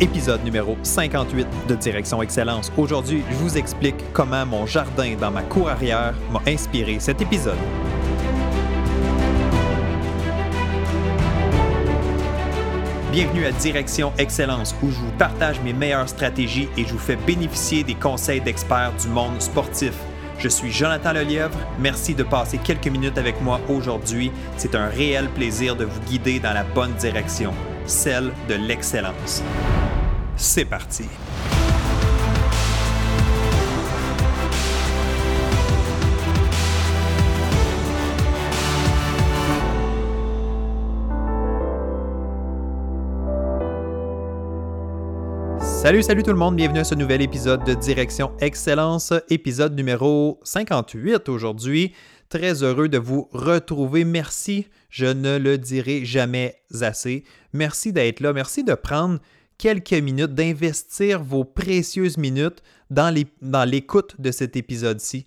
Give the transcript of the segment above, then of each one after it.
épisode numéro 58 de Direction Excellence. Aujourd'hui, je vous explique comment mon jardin dans ma cour arrière m'a inspiré cet épisode. Bienvenue à Direction Excellence où je vous partage mes meilleures stratégies et je vous fais bénéficier des conseils d'experts du monde sportif. Je suis Jonathan Lelièvre. Merci de passer quelques minutes avec moi aujourd'hui. C'est un réel plaisir de vous guider dans la bonne direction, celle de l'excellence. C'est parti. Salut, salut tout le monde, bienvenue à ce nouvel épisode de Direction Excellence, épisode numéro 58 aujourd'hui. Très heureux de vous retrouver. Merci, je ne le dirai jamais assez. Merci d'être là, merci de prendre quelques minutes, d'investir vos précieuses minutes dans l'écoute de cet épisode-ci.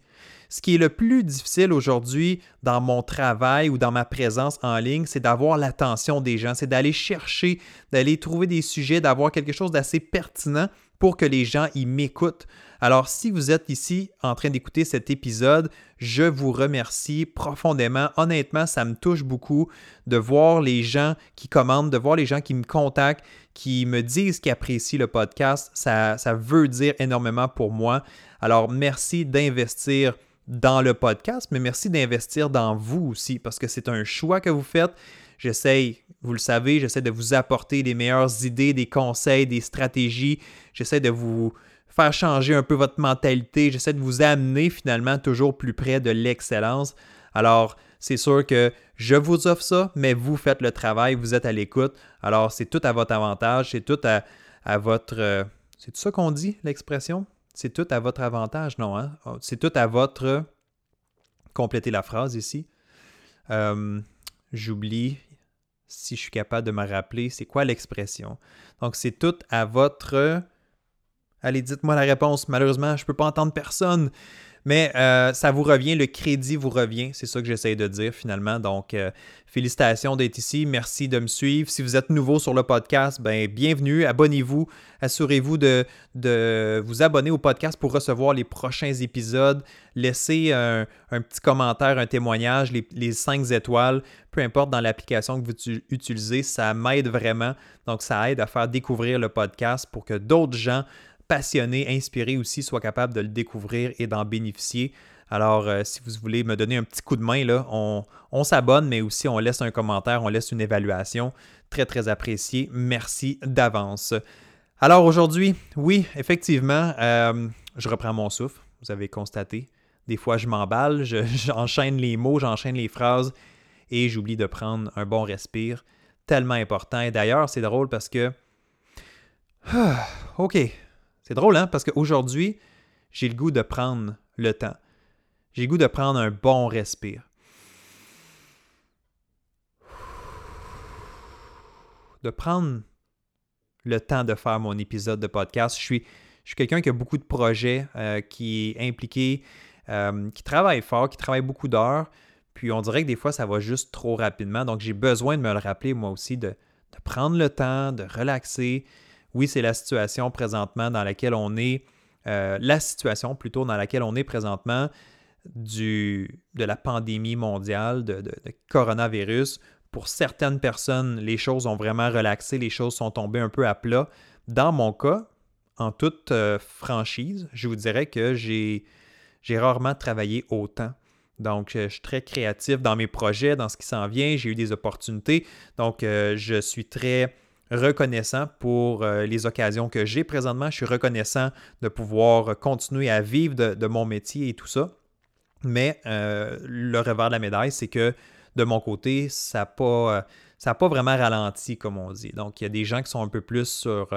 Ce qui est le plus difficile aujourd'hui dans mon travail ou dans ma présence en ligne, c'est d'avoir l'attention des gens, c'est d'aller chercher, d'aller trouver des sujets, d'avoir quelque chose d'assez pertinent pour que les gens y m'écoutent. Alors, si vous êtes ici en train d'écouter cet épisode, je vous remercie profondément. Honnêtement, ça me touche beaucoup de voir les gens qui commandent, de voir les gens qui me contactent, qui me disent qu'ils apprécient le podcast. Ça, veut dire énormément pour moi. Alors, merci d'investir dans le podcast, mais merci d'investir dans vous aussi parce que c'est un choix que vous faites. J'essaie, vous le savez, j'essaie de vous apporter des meilleures idées, des conseils, des stratégies. J'essaie de vous faire changer un peu votre mentalité. J'essaie de vous amener finalement toujours plus près de l'excellence. Alors, c'est sûr que je vous offre ça, mais vous faites le travail, vous êtes à l'écoute. Alors, c'est tout à votre avantage, c'est tout à, à votre... Euh, c'est tout ça qu'on dit, l'expression? C'est tout à votre avantage, non? Hein? Oh, c'est tout à votre... Compléter la phrase ici. Euh, j'oublie si je suis capable de me rappeler, c'est quoi l'expression? Donc, c'est tout à votre... Allez, dites-moi la réponse. Malheureusement, je ne peux pas entendre personne. Mais euh, ça vous revient, le crédit vous revient. C'est ça que j'essaie de dire finalement. Donc, euh, félicitations d'être ici. Merci de me suivre. Si vous êtes nouveau sur le podcast, ben, bienvenue. Abonnez-vous. Assurez-vous de, vous abonner au podcast pour recevoir les prochains épisodes. Laissez un, petit commentaire, un témoignage, les, 5 étoiles, peu importe dans l'application que vous utilisez. Ça m'aide vraiment. Donc, ça aide à faire découvrir le podcast pour que d'autres gens passionné, inspiré aussi, soit capable de le découvrir et d'en bénéficier. Alors, euh, si vous voulez me donner un petit coup de main, là, on, s'abonne, mais aussi on laisse un commentaire, on laisse une évaluation. Très, très apprécié. Merci d'avance. Alors aujourd'hui, oui, effectivement, euh, je reprends mon souffle. Vous avez constaté. Des fois, je m'emballe, j'enchaîne les mots, j'enchaîne les phrases et j'oublie de prendre un bon respire. Tellement important. Et d'ailleurs, c'est drôle parce que... OK, c'est drôle, hein? Parce qu'aujourd'hui, j'ai le goût de prendre le temps. J'ai le goût de prendre un bon respire. De prendre le temps de faire mon épisode de podcast. Je suis, je quelqu'un qui a beaucoup de projets, euh, qui est impliqué, euh, qui travaille fort, qui travaille beaucoup d'heures. Puis on dirait que des fois, ça va juste trop rapidement. Donc j'ai besoin de me le rappeler, moi aussi, de prendre le temps, de relaxer, oui, c'est la situation présentement dans laquelle on est, euh, la situation plutôt dans laquelle on est présentement du, de la pandémie mondiale, de, coronavirus. Pour certaines personnes, les choses ont vraiment relaxé, les choses sont tombées un peu à plat. Dans mon cas, en toute euh, franchise, je vous dirais que j'ai, rarement travaillé autant. Donc, je suis très créatif dans mes projets, dans ce qui s'en vient. J'ai eu des opportunités. Donc, euh, je suis très reconnaissant pour euh, les occasions que j'ai présentement. Je suis reconnaissant de pouvoir continuer à vivre de, mon métier et tout ça. Mais euh, le revers de la médaille, c'est que de mon côté, ça n'a pas, euh, pas vraiment ralenti, comme on dit. Donc, il y a des gens qui sont un peu plus sur,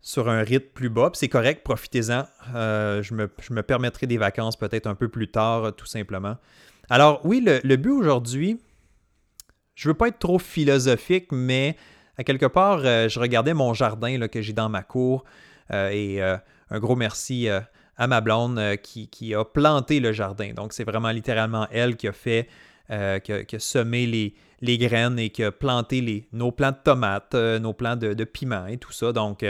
sur un rythme plus bas. C'est correct, profitez-en. je, me, permettrai des vacances peut-être un peu plus tard, tout simplement. Alors, oui, le, le but aujourd'hui, je ne veux pas être trop philosophique, mais à quelque part, euh, je regardais mon jardin que j'ai dans ma cour euh, et euh, un gros merci à ma blonde qui, a planté le jardin. Donc, c'est vraiment littéralement elle qui a fait qui, a, semé les, graines et qui a planté nos plants de tomates, nos plants de, de, piment et tout ça. Donc,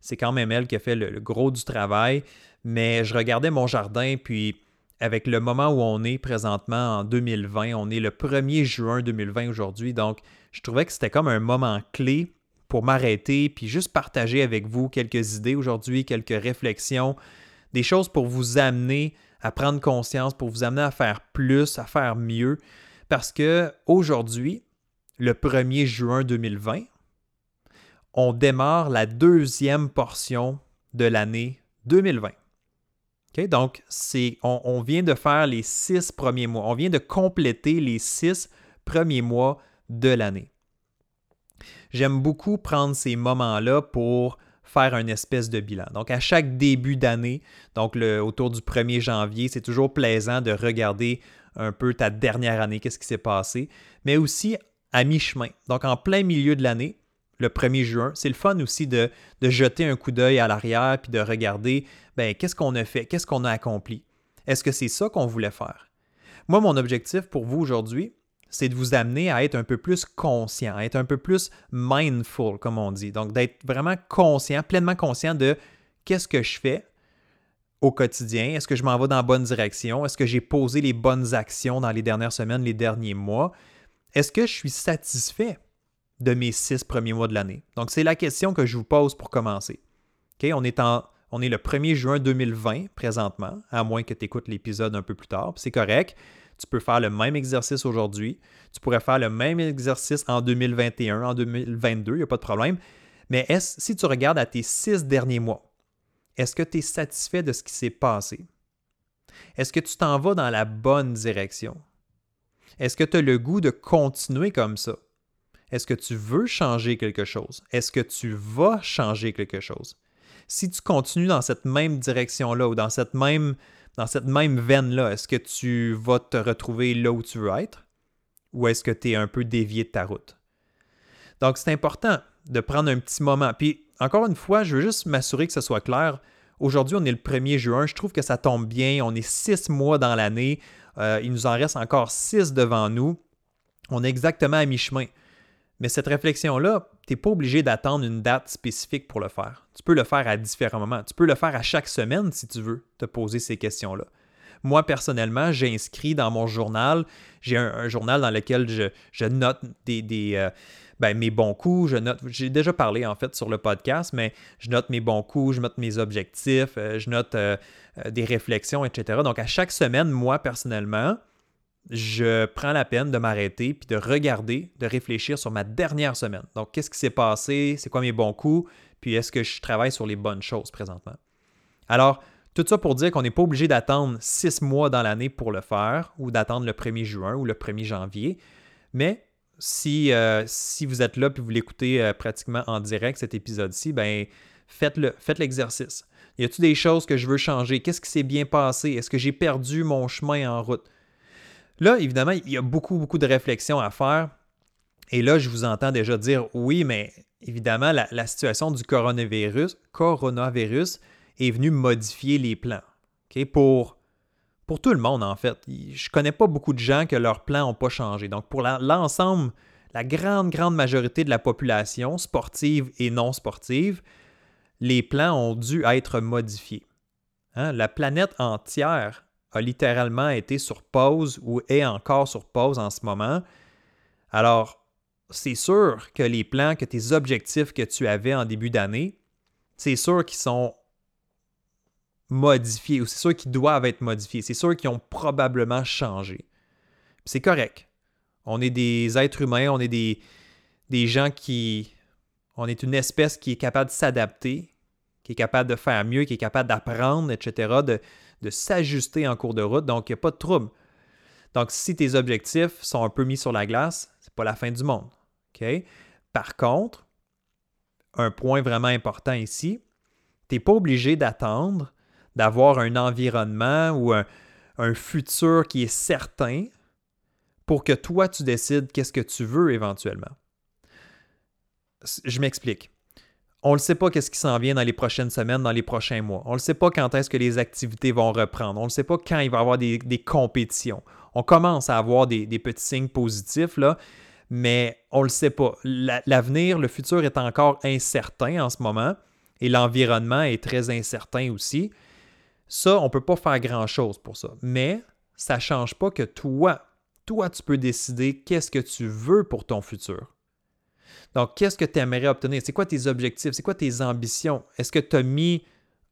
c'est quand même elle qui a fait le, gros du travail. Mais je regardais mon jardin, puis avec le moment où on est présentement en 2020, on est le 1er juin 2020 aujourd'hui. Donc, je trouvais que c'était comme un moment clé pour m'arrêter, puis juste partager avec vous quelques idées aujourd'hui, quelques réflexions, des choses pour vous amener à prendre conscience, pour vous amener à faire plus, à faire mieux. Parce que aujourd'hui, le 1er juin 2020, on démarre la deuxième portion de l'année 2020. Donc, on, vient de faire les six premiers mois. On vient de compléter les six premiers mois de l'année. J'aime beaucoup prendre ces moments-là pour faire un espèce de bilan. Donc, à chaque début d'année, donc autour du 1er janvier, c'est toujours plaisant de regarder un peu ta dernière année, qu'est-ce qui s'est passé, mais aussi à mi-chemin. Donc, en plein milieu de l'année, le 1er juin, c'est le fun aussi de, de jeter un coup d'œil à l'arrière puis de regarder, ben, qu'est-ce qu'on a fait, qu'est-ce qu'on a accompli? Est-ce que c'est ça qu'on voulait faire? Moi, mon objectif pour vous aujourd'hui, c'est de vous amener à être un peu plus conscient, à être un peu plus mindful, comme on dit. Donc, d'être vraiment conscient, pleinement conscient de qu'est-ce que je fais au quotidien. Est-ce que je m'en vais dans la bonne direction? Est-ce que j'ai posé les bonnes actions dans les dernières semaines, les derniers mois? Est-ce que je suis satisfait de mes six premiers mois de l'année? Donc, c'est la question que je vous pose pour commencer. On, est le 1er juin 2020 présentement, à moins que tu écoutes l'épisode un peu plus tard, c'est correct. Tu peux faire le même exercice aujourd'hui. Tu pourrais faire le même exercice en 2021, en 2022, il n'y a pas de problème. Mais est si tu regardes à tes six derniers mois, est-ce que tu es satisfait de ce qui s'est passé? Est-ce que tu t'en vas dans la bonne direction? Est-ce que tu as le goût de continuer comme ça? Est-ce que tu veux changer quelque chose? Est-ce que tu vas changer quelque chose? Si tu continues dans cette même direction-là ou dans cette même dans cette même veine-là, est-ce que tu vas te retrouver là où tu veux être? Ou est-ce que tu es un peu dévié de ta route? Donc, c'est important de prendre un petit moment. Puis, encore une fois, je veux juste m'assurer que ce soit clair. Aujourd'hui, on est le 1er juin. Je trouve que ça tombe bien. On est six mois dans l'année. Euh, il nous en reste encore six devant nous. On est exactement à mi-chemin. Mais cette réflexion-là, tu n'es pas obligé d'attendre une date spécifique pour le faire. Tu peux le faire à différents moments. Tu peux le faire à chaque semaine si tu veux te poser ces questions-là. Moi, personnellement, j'ai inscrit dans mon journal, j'ai un, journal dans lequel je, note des, euh, ben, mes bons coups, j'ai déjà parlé en fait sur le podcast, mais je note mes bons coups, je note mes objectifs, euh, je note euh, des réflexions, etc. Donc à chaque semaine, moi personnellement, je prends la peine de m'arrêter puis de regarder, de réfléchir sur ma dernière semaine. Donc, qu'est-ce qui s'est passé? C'est quoi mes bons coups? Puis, est-ce que je travaille sur les bonnes choses présentement? Alors, tout ça pour dire qu'on n'est pas obligé d'attendre six mois dans l'année pour le faire ou d'attendre le 1er juin ou le 1er janvier. Mais si, euh, si vous êtes là et vous l'écoutez euh, pratiquement en direct, cet épisode-ci, ben faites-le, faites l'exercice. Y a-t-il des choses que je veux changer? Qu'est-ce qui s'est bien passé? Est-ce que j'ai perdu mon chemin en route? Là, évidemment, il y a beaucoup, beaucoup de réflexions à faire. Et là, je vous entends déjà dire oui, mais évidemment, la, situation du coronavirus, coronavirus est venue modifier les plans. Pour, pour tout le monde, en fait. Je connais pas beaucoup de gens que leurs plans n'ont pas changé. Donc, pour l'ensemble, la, grande, grande majorité de la population, sportive et non sportive, les plans ont dû être modifiés. Hein? La planète entière a littéralement été sur pause ou est encore sur pause en ce moment. Alors, c'est sûr que les plans, que tes objectifs que tu avais en début d'année, c'est sûr qu'ils sont modifiés ou c'est sûr qu'ils doivent être modifiés. C'est sûr qu'ils ont probablement changé. C'est correct. On est des êtres humains, on est des, des gens qui... On est une espèce qui est capable de s'adapter, qui est capable de faire mieux, qui est capable d'apprendre, etc., de s'ajuster en cours de route, donc il n'y a pas de trouble. Donc, si tes objectifs sont un peu mis sur la glace, ce n'est pas la fin du monde. Par contre, un point vraiment important ici, tu n'es pas obligé d'attendre d'avoir un environnement ou un, un, futur qui est certain pour que toi, tu décides qu'est-ce que tu veux éventuellement. Je m'explique on ne sait pas qu'est-ce qui s'en vient dans les prochaines semaines, dans les prochains mois. On ne sait pas quand est-ce que les activités vont reprendre. On ne sait pas quand il va y avoir des, compétitions. On commence à avoir des, petits signes positifs, mais on ne le sait pas. L'avenir, le futur est encore incertain en ce moment et l'environnement est très incertain aussi. Ça, on ne peut pas faire grand-chose pour ça. Mais ça ne change pas que toi, toi, tu peux décider qu'est-ce que tu veux pour ton futur. Donc, qu'est-ce que tu aimerais obtenir? C'est quoi tes objectifs? C'est quoi tes ambitions? Est-ce que tu as mis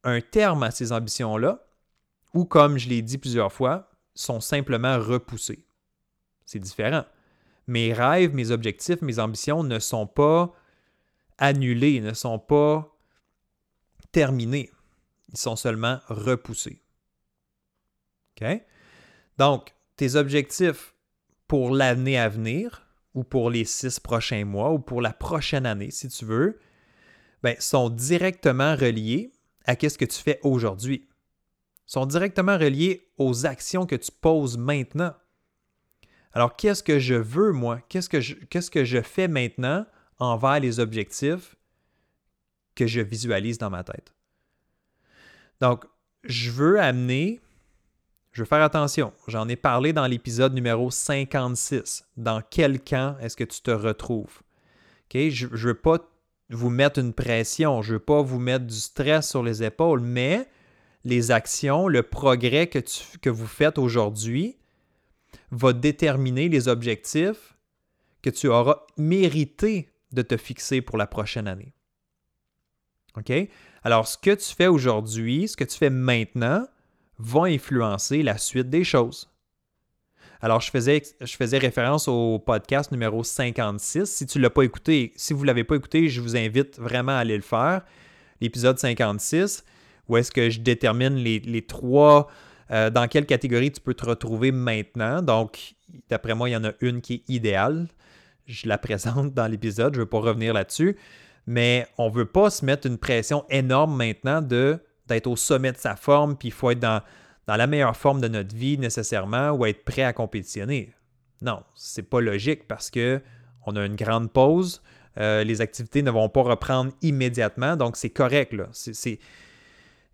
un terme à ces ambitions-là? Ou, comme je l'ai dit plusieurs fois, sont simplement repoussés? C'est différent. Mes rêves, mes objectifs, mes ambitions ne sont pas annulés, ne sont pas terminés. Ils sont seulement repoussés. OK? Donc, tes objectifs pour l'année à venir, ou pour les six prochains mois, ou pour la prochaine année, si tu veux, ben, sont directement reliés à ce que tu fais aujourd'hui. sont directement reliés aux actions que tu poses maintenant. Alors, qu'est-ce que je veux, moi? Qu'est-ce que je, qu'est-ce que je fais maintenant envers les objectifs que je visualise dans ma tête? Donc, je veux amener, je veux faire attention, j'en ai parlé dans l'épisode numéro 56. Dans quel camp est-ce que tu te retrouves? Je ne veux pas vous mettre une pression, je ne veux pas vous mettre du stress sur les épaules, mais les actions, le progrès que, vous faites aujourd'hui va déterminer les objectifs que tu auras mérité de te fixer pour la prochaine année. Alors, ce que tu fais aujourd'hui, ce que tu fais maintenant, va influencer la suite des choses. Alors, je faisais, je faisais référence au podcast numéro 56. Si tu ne l'as pas écouté, si vous ne l'avez pas écouté, je vous invite vraiment à aller le faire. L'épisode 56, où est-ce que je détermine les, trois, euh, dans quelle catégorie tu peux te retrouver maintenant. Donc, d'après moi, il y en a une qui est idéale. Je la présente dans l'épisode, je ne veux pas revenir là-dessus mais on ne veut pas se mettre une pression énorme maintenant de, d'être au sommet de sa forme, puis il faut être dans, dans la meilleure forme de notre vie nécessairement ou être prêt à compétitionner. Non, c'est pas logique parce que on a une grande pause, euh, les activités ne vont pas reprendre immédiatement, donc c'est correct. Là.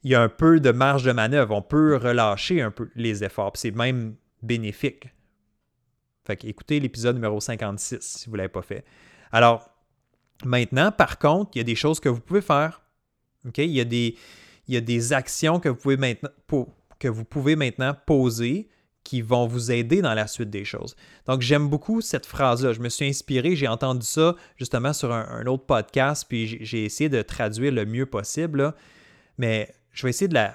Il y a un peu de marge de manœuvre, on peut relâcher un peu les efforts, c'est même bénéfique. Fait écoutez l'épisode numéro 56 si vous ne l'avez pas fait. Alors, Maintenant, par contre, il y a des choses que vous pouvez faire. Il, y a des, il y a des actions que vous, pouvez maintenant, poser qui vont vous aider dans la suite des choses. Donc, j'aime beaucoup cette phrase-là. Je me suis inspiré, j'ai entendu ça justement sur un, autre podcast, puis j'ai essayé de traduire le mieux possible. Mais je vais essayer de la,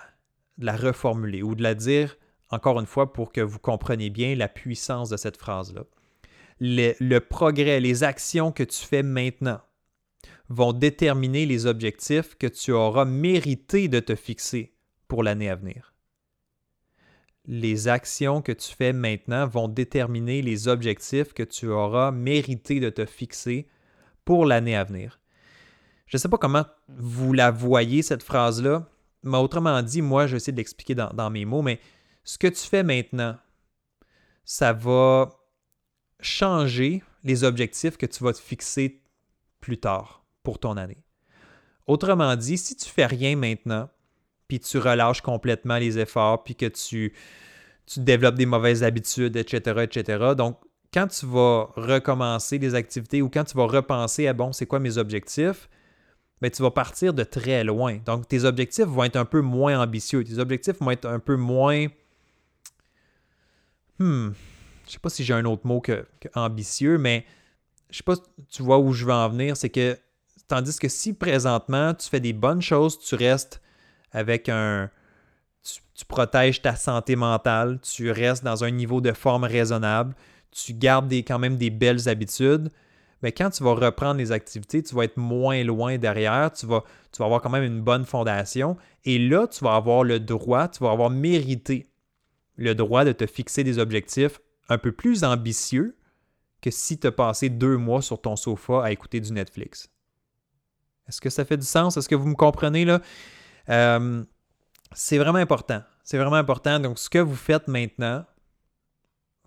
de la reformuler ou de la dire encore une fois pour que vous compreniez bien la puissance de cette phrase-là. le progrès, les actions que tu fais maintenant, vont déterminer les objectifs que tu auras mérité de te fixer pour l'année à venir. Les actions que tu fais maintenant vont déterminer les objectifs que tu auras mérité de te fixer pour l'année à venir. Je ne sais pas comment vous la voyez, cette phrase-là, mais autrement dit, moi, je vais essayer de l'expliquer dans, dans mes mots, mais ce que tu fais maintenant, ça va changer les objectifs que tu vas te fixer plus tard pour ton année. Autrement dit, si tu fais rien maintenant, puis tu relâches complètement les efforts, puis que tu, développes des mauvaises habitudes, etc., etc., donc quand tu vas recommencer les activités ou quand tu vas repenser à bon, c'est quoi mes objectifs, bien, tu vas partir de très loin. Donc, tes objectifs vont être un peu moins ambitieux. Tes objectifs vont être un peu moins. Hmm. Je sais pas si j'ai un autre mot que, ambitieux, mais je sais pas tu vois où je veux en venir. C'est que Tandis que si présentement tu fais des bonnes choses, tu restes avec un. Tu, protèges ta santé mentale, tu restes dans un niveau de forme raisonnable, tu gardes des, quand même des belles habitudes, mais quand tu vas reprendre les activités, tu vas être moins loin derrière, tu vas, tu vas avoir quand même une bonne fondation, et là, tu vas avoir le droit, tu vas avoir mérité le droit de te fixer des objectifs un peu plus ambitieux que si tu as passé deux mois sur ton sofa à écouter du Netflix. Est-ce que ça fait du sens? Est-ce que vous me comprenez là? Euh, c'est vraiment important. C'est vraiment important. Donc, ce que vous faites maintenant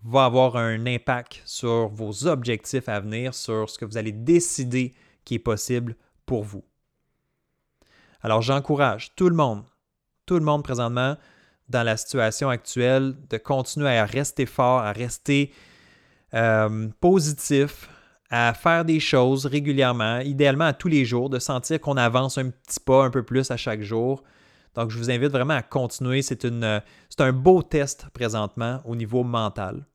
va avoir un impact sur vos objectifs à venir, sur ce que vous allez décider qui est possible pour vous. Alors j'encourage tout le monde, tout le monde présentement dans la situation actuelle de continuer à rester fort, à rester euh, positif, à faire des choses régulièrement, idéalement à tous les jours, de sentir qu'on avance un petit pas un peu plus à chaque jour. Donc, je vous invite vraiment à continuer. C'est un beau test présentement au niveau mental.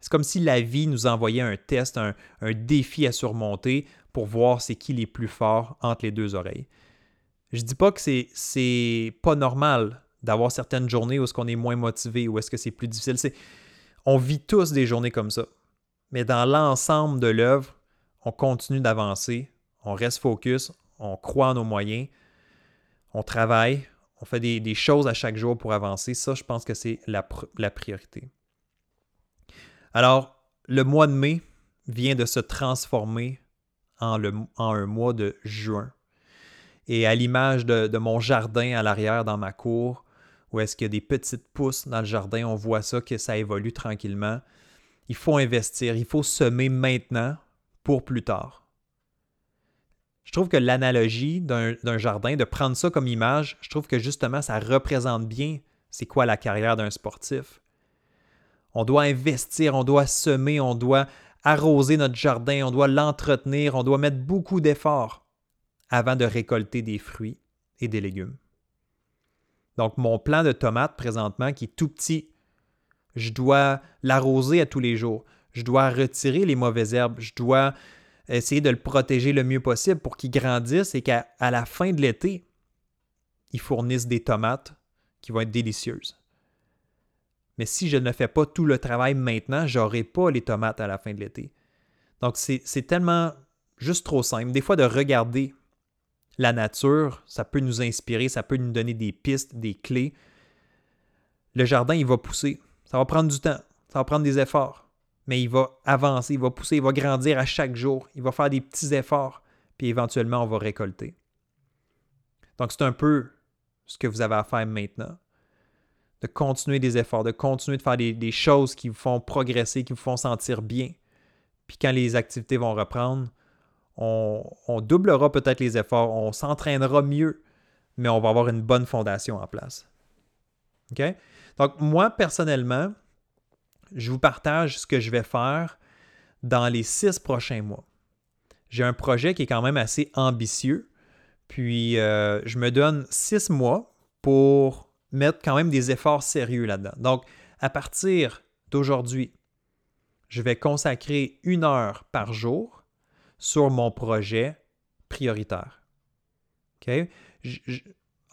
C'est comme si la vie nous envoyait un test, un, défi à surmonter pour voir c'est qui les plus forts entre les deux oreilles. Je dis pas que c'est, pas normal d'avoir certaines journées où est-ce qu'on est moins motivé, ou est-ce que c'est plus difficile. On vit tous des journées comme ça. Mais dans l'ensemble de l'œuvre, on continue d'avancer, on reste focus, on croit en nos moyens, on travaille, on fait des, choses à chaque jour pour avancer. Ça, je pense que c'est la, priorité. Alors, le mois de mai vient de se transformer en, un mois de juin. Et à l'image de, mon jardin à l'arrière dans ma cour, où est-ce qu'il y a des petites pousses dans le jardin, on voit ça, que ça évolue tranquillement il faut investir, il faut semer maintenant pour plus tard. Je trouve que l'analogie d'un jardin, de prendre ça comme image, je trouve que justement, ça représente bien c'est quoi la carrière d'un sportif. On doit investir, on doit semer, on doit arroser notre jardin, on doit l'entretenir, on doit mettre beaucoup d'efforts avant de récolter des fruits et des légumes. Donc, mon plan de tomates présentement, qui est tout petit, je dois l'arroser à tous les jours. Je dois retirer les mauvaises herbes. Je dois essayer de le protéger le mieux possible pour qu'il grandisse et qu'à la fin de l'été, il fournisse des tomates qui vont être délicieuses. Mais si je ne fais pas tout le travail maintenant, je n'aurai pas les tomates à la fin de l'été. Donc, c'est tellement juste trop simple. Des fois, de regarder la nature, ça peut nous inspirer, ça peut nous donner des pistes, des clés. Le jardin, il va pousser. Ça va prendre du temps, ça va prendre des efforts, mais il va avancer, il va pousser, il va grandir à chaque jour, il va faire des petits efforts, puis éventuellement, on va récolter. Donc, c'est un peu ce que vous avez à faire maintenant. De continuer des efforts, de continuer de faire des, choses qui vous font progresser, qui vous font sentir bien. Puis quand les activités vont reprendre, on, on doublera peut-être les efforts, on s'entraînera mieux, mais on va avoir une bonne fondation en place. OK? Donc, moi, personnellement, je vous partage ce que je vais faire dans les six prochains mois. J'ai un projet qui est quand même assez ambitieux, puis euh, je me donne six mois pour mettre quand même des efforts sérieux là-dedans. Donc, à partir d'aujourd'hui, je vais consacrer une heure par jour sur mon projet prioritaire.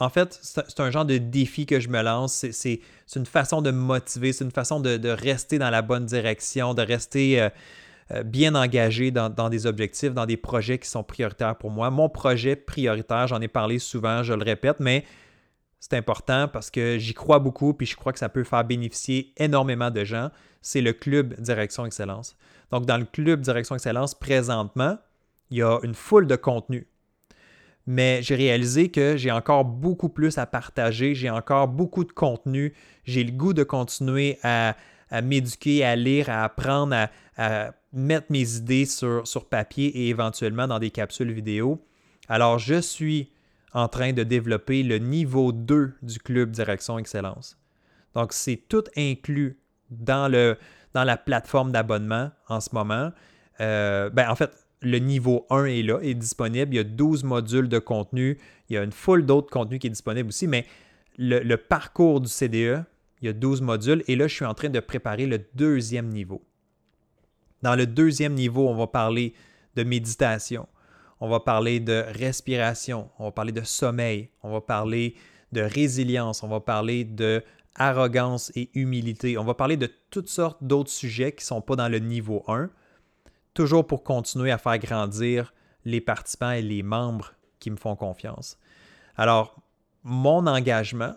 En fait, c'est un genre de défi que je me lance. C'est une façon de me motiver, c'est une façon de, rester dans la bonne direction, de rester euh, euh, bien engagé dans, des objectifs, dans des projets qui sont prioritaires pour moi. Mon projet prioritaire, j'en ai parlé souvent, je le répète, mais c'est important parce que j'y crois beaucoup puis je crois que ça peut faire bénéficier énormément de gens. C'est le club Direction Excellence. Donc, dans le club Direction Excellence, présentement, il y a une foule de contenus mais j'ai réalisé que j'ai encore beaucoup plus à partager, j'ai encore beaucoup de contenu, j'ai le goût de continuer à, m'éduquer, à lire, à apprendre, à, mettre mes idées sur, papier et éventuellement dans des capsules vidéo. Alors, je suis en train de développer le niveau 2 du club Direction Excellence. Donc, c'est tout inclus dans la plateforme d'abonnement en ce moment. Euh, ben, en fait, le niveau 1 est là, est disponible. Il y a 12 modules de contenu. Il y a une foule d'autres contenus qui est disponible aussi, mais le, parcours du CDE, il y a 12 modules. Et là, je suis en train de préparer le deuxième niveau. Dans le deuxième niveau, on va parler de méditation, on va parler de respiration, on va parler de sommeil, on va parler de résilience, on va parler de arrogance et humilité, on va parler de toutes sortes d'autres sujets qui ne sont pas dans le niveau 1 toujours pour continuer à faire grandir les participants et les membres qui me font confiance. Alors, mon engagement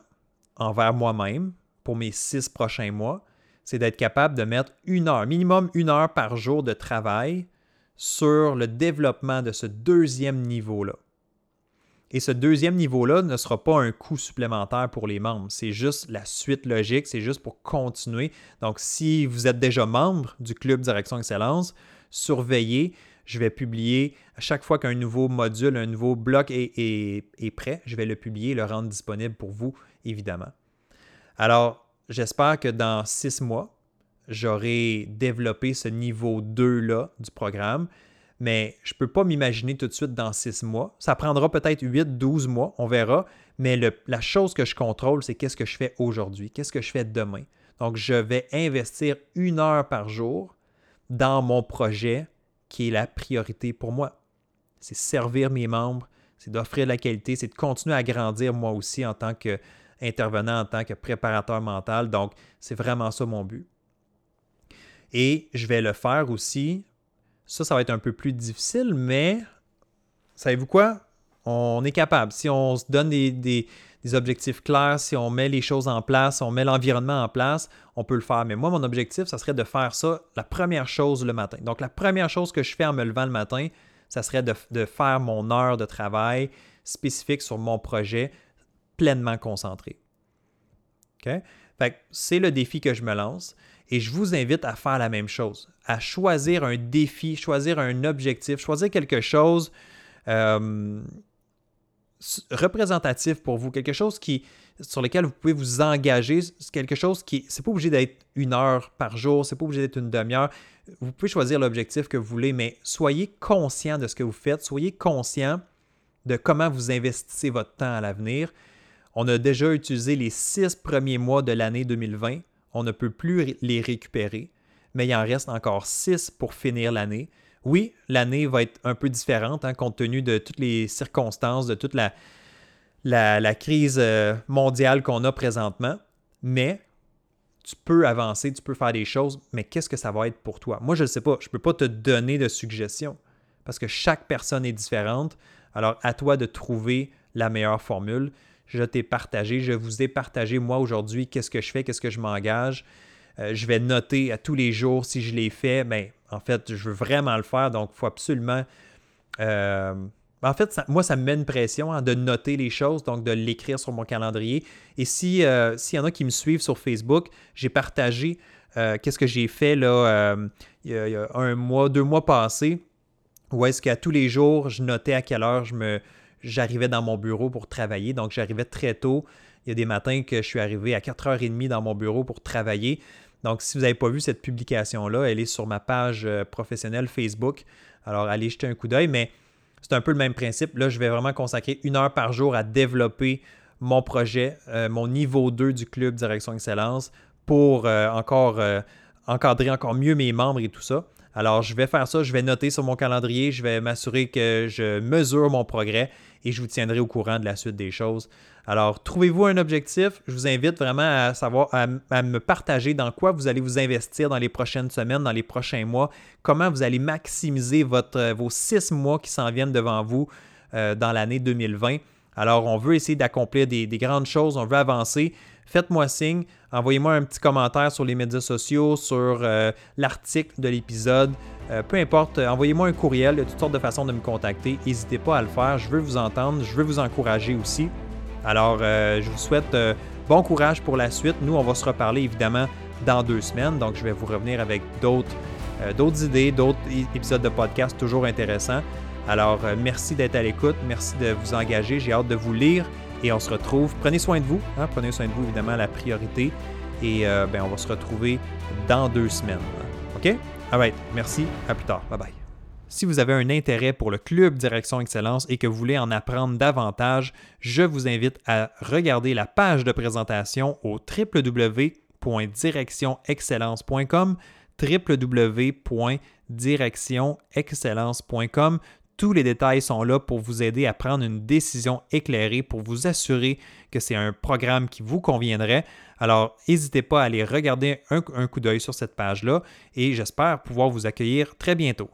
envers moi-même pour mes six prochains mois, c'est d'être capable de mettre une heure, minimum une heure par jour de travail sur le développement de ce deuxième niveau-là. Et ce deuxième niveau-là ne sera pas un coût supplémentaire pour les membres. C'est juste la suite logique, c'est juste pour continuer. Donc, si vous êtes déjà membre du Club Direction Excellence, surveiller. Je vais publier à chaque fois qu'un nouveau module, un nouveau bloc est, prêt, je vais le publier, le rendre disponible pour vous, évidemment. Alors, j'espère que dans six mois, j'aurai développé ce niveau 2-là du programme, mais je ne peux pas m'imaginer tout de suite dans six mois. Ça prendra peut-être 8, 12 mois, on verra, mais la chose que je contrôle, c'est qu'est-ce que je fais aujourd'hui, qu'est-ce que je fais demain? Donc, je vais investir une heure par jour dans mon projet qui est la priorité pour moi. C'est servir mes membres, c'est d'offrir la qualité, c'est de continuer à grandir moi aussi en tant qu'intervenant, en tant que préparateur mental. Donc, c'est vraiment ça mon but. Et je vais le faire aussi. Ça, ça va être un peu plus difficile, mais savez-vous quoi? On est capable. Si on se donne des, objectifs clairs, si on met les choses en place, on met l'environnement en place, on peut le faire. Mais moi, mon objectif, ça serait de faire ça la première chose le matin. Donc, la première chose que je fais en me levant le matin, ça serait de, faire mon heure de travail spécifique sur mon projet pleinement concentré. OK? c'est le défi que je me lance. Et je vous invite à faire la même chose, à choisir un défi, choisir un objectif, choisir quelque chose euh, représentatif pour vous, quelque chose qui, sur lequel vous pouvez vous engager, quelque chose qui, c'est pas obligé d'être une heure par jour, c'est pas obligé d'être une demi-heure. Vous pouvez choisir l'objectif que vous voulez, mais soyez conscient de ce que vous faites, soyez conscient de comment vous investissez votre temps à l'avenir. On a déjà utilisé les six premiers mois de l'année 2020 on ne peut plus les récupérer, mais il en reste encore six pour finir l'année. Oui, l'année va être un peu différente hein, compte tenu de toutes les circonstances, de toute la, la, crise euh, mondiale qu'on a présentement, mais tu peux avancer, tu peux faire des choses, mais qu'est-ce que ça va être pour toi? Moi, je ne sais pas, je ne peux pas te donner de suggestions parce que chaque personne est différente. Alors, à toi de trouver la meilleure formule je t'ai partagé, je vous ai partagé moi aujourd'hui qu'est-ce que je fais, qu'est-ce que je m'engage. Euh, je vais noter à tous les jours si je l'ai fait. Mais en fait, je veux vraiment le faire, donc il faut absolument. Euh, en fait, moi, ça me met une pression hein, de noter les choses, donc de l'écrire sur mon calendrier. Et si euh, s'il y en a qui me suivent sur Facebook, j'ai partagé qu'est-ce que j'ai fait là, il, y a, un mois, deux mois passés, où est-ce qu'à tous les jours, je notais à quelle heure je me, j'arrivais dans mon bureau pour travailler. Donc, j'arrivais très tôt. Il y a des matins que je suis arrivé à 4h30 dans mon bureau pour travailler. Donc, si vous n'avez pas vu cette publication-là, elle est sur ma page euh, professionnelle Facebook. Alors, allez jeter un coup d'œil. Mais c'est un peu le même principe. Là, je vais vraiment consacrer une heure par jour à développer mon projet, euh, mon niveau 2 du club Direction Excellence pour euh, encore encadrer encore mieux mes membres et tout ça. Alors, je vais faire ça, je vais noter sur mon calendrier, je vais m'assurer que je mesure mon progrès et je vous tiendrai au courant de la suite des choses. Alors, trouvez-vous un objectif? Je vous invite vraiment à savoir, à, me partager dans quoi vous allez vous investir dans les prochaines semaines, dans les prochains mois, comment vous allez maximiser votre, vos six mois qui s'en viennent devant vous euh, dans l'année 2020. Alors, on veut essayer d'accomplir des, grandes choses, on veut avancer. Faites-moi signe, envoyez-moi un petit commentaire sur les médias sociaux, sur euh, l'article de l'épisode. Euh, peu importe, euh, envoyez-moi un courriel, il y a toutes sortes de façons de me contacter. N'hésitez pas à le faire, je veux vous entendre, je veux vous encourager aussi. Alors, je vous souhaite bon courage pour la suite. Nous, on va se reparler évidemment dans deux semaines, donc je vais vous revenir avec d'autres d'autres idées, d'autres épisodes de podcast toujours intéressants. Alors, merci d'être à l'écoute, merci de vous engager, j'ai hâte de vous lire et on se retrouve. Prenez soin de vous. Hein, prenez soin de vous, évidemment, la priorité. Et euh, ben, on va se retrouver dans deux semaines. OK? Alright, merci. À plus tard. Bye bye. Si vous avez un intérêt pour le club Direction Excellence et que vous voulez en apprendre davantage, je vous invite à regarder la page de présentation au www.directionexcellence.com www.directionexcellence.com tous les détails sont là pour vous aider à prendre une décision éclairée, pour vous assurer que c'est un programme qui vous conviendrait. Alors, n'hésitez pas à aller regarder un, coup d'œil sur cette page-là et j'espère pouvoir vous accueillir très bientôt.